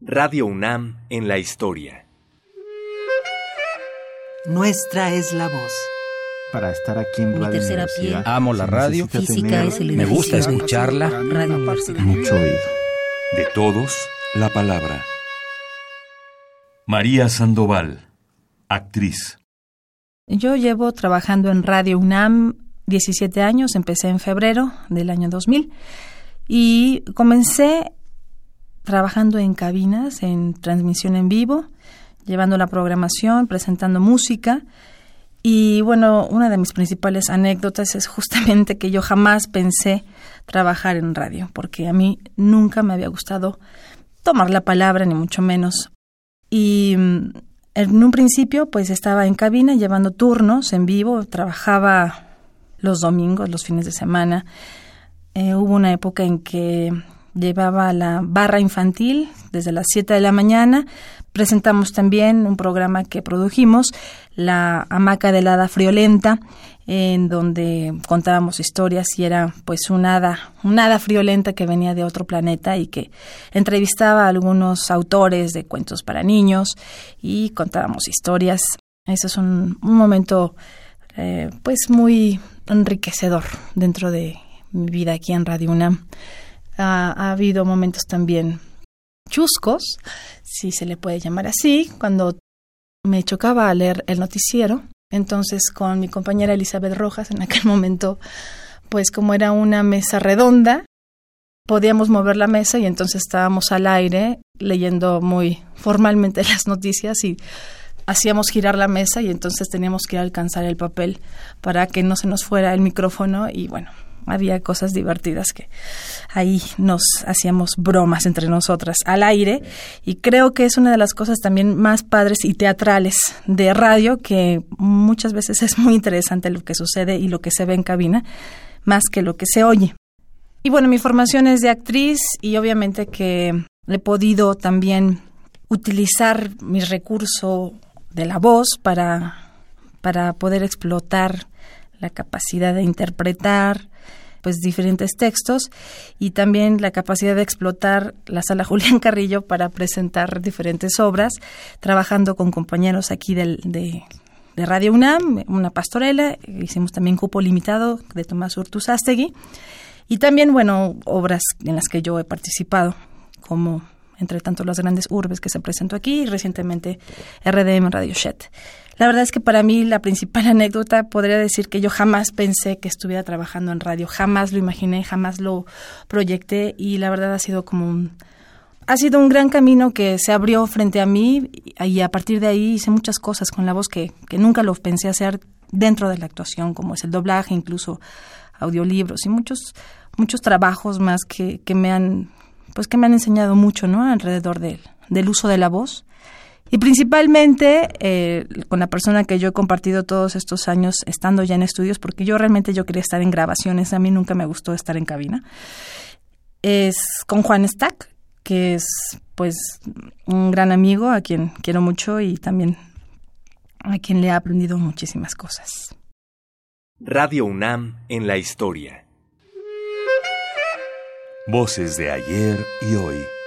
Radio UNAM en la historia. Nuestra es la voz. Para estar aquí en Mi Radio tercera Universidad, piel. Amo la se radio. Física tener es el Me gusta escucharla. Radio Universidad. mucho oído. De todos, la palabra. María Sandoval, actriz. Yo llevo trabajando en Radio UNAM 17 años, empecé en febrero del año 2000 y comencé trabajando en cabinas, en transmisión en vivo, llevando la programación, presentando música. Y bueno, una de mis principales anécdotas es justamente que yo jamás pensé trabajar en radio, porque a mí nunca me había gustado tomar la palabra, ni mucho menos. Y mm, en un principio, pues estaba en cabina llevando turnos en vivo, trabajaba los domingos, los fines de semana. Eh, hubo una época en que llevaba la barra infantil desde las 7 de la mañana. Presentamos también un programa que produjimos, La hamaca de hada friolenta, en donde contábamos historias y era pues un hada, un hada friolenta que venía de otro planeta y que entrevistaba a algunos autores de cuentos para niños y contábamos historias. Ese es un, un momento eh, pues muy enriquecedor dentro de mi vida aquí en Radio UNAM. Ha, ha habido momentos también chuscos, si se le puede llamar así, cuando me chocaba leer el noticiero. Entonces, con mi compañera Elizabeth Rojas, en aquel momento, pues como era una mesa redonda, podíamos mover la mesa y entonces estábamos al aire leyendo muy formalmente las noticias y hacíamos girar la mesa y entonces teníamos que alcanzar el papel para que no se nos fuera el micrófono y bueno, había cosas divertidas que ahí nos hacíamos bromas entre nosotras al aire y creo que es una de las cosas también más padres y teatrales de radio que muchas veces es muy interesante lo que sucede y lo que se ve en cabina más que lo que se oye. Y bueno, mi formación es de actriz y obviamente que he podido también utilizar mi recurso de la voz para, para poder explotar la capacidad de interpretar pues diferentes textos y también la capacidad de explotar la sala Julián Carrillo para presentar diferentes obras, trabajando con compañeros aquí del, de, Radio UNAM, una pastorela, hicimos también Cupo Limitado de Tomás Urtuzástegui y también, bueno, obras en las que yo he participado, como entre tanto las grandes urbes que se presentó aquí y recientemente RDM Radio Shet. La verdad es que para mí la principal anécdota podría decir que yo jamás pensé que estuviera trabajando en radio, jamás lo imaginé, jamás lo proyecté y la verdad ha sido como un ha sido un gran camino que se abrió frente a mí y a partir de ahí hice muchas cosas con la voz que, que nunca lo pensé hacer dentro de la actuación, como es el doblaje, incluso audiolibros y muchos muchos trabajos más que, que me han pues que me han enseñado mucho no alrededor del, del uso de la voz. Y principalmente eh, con la persona que yo he compartido todos estos años estando ya en estudios porque yo realmente yo quería estar en grabaciones a mí nunca me gustó estar en cabina es con Juan Stack que es pues un gran amigo a quien quiero mucho y también a quien le he aprendido muchísimas cosas. Radio UNAM en la historia. Voces de ayer y hoy.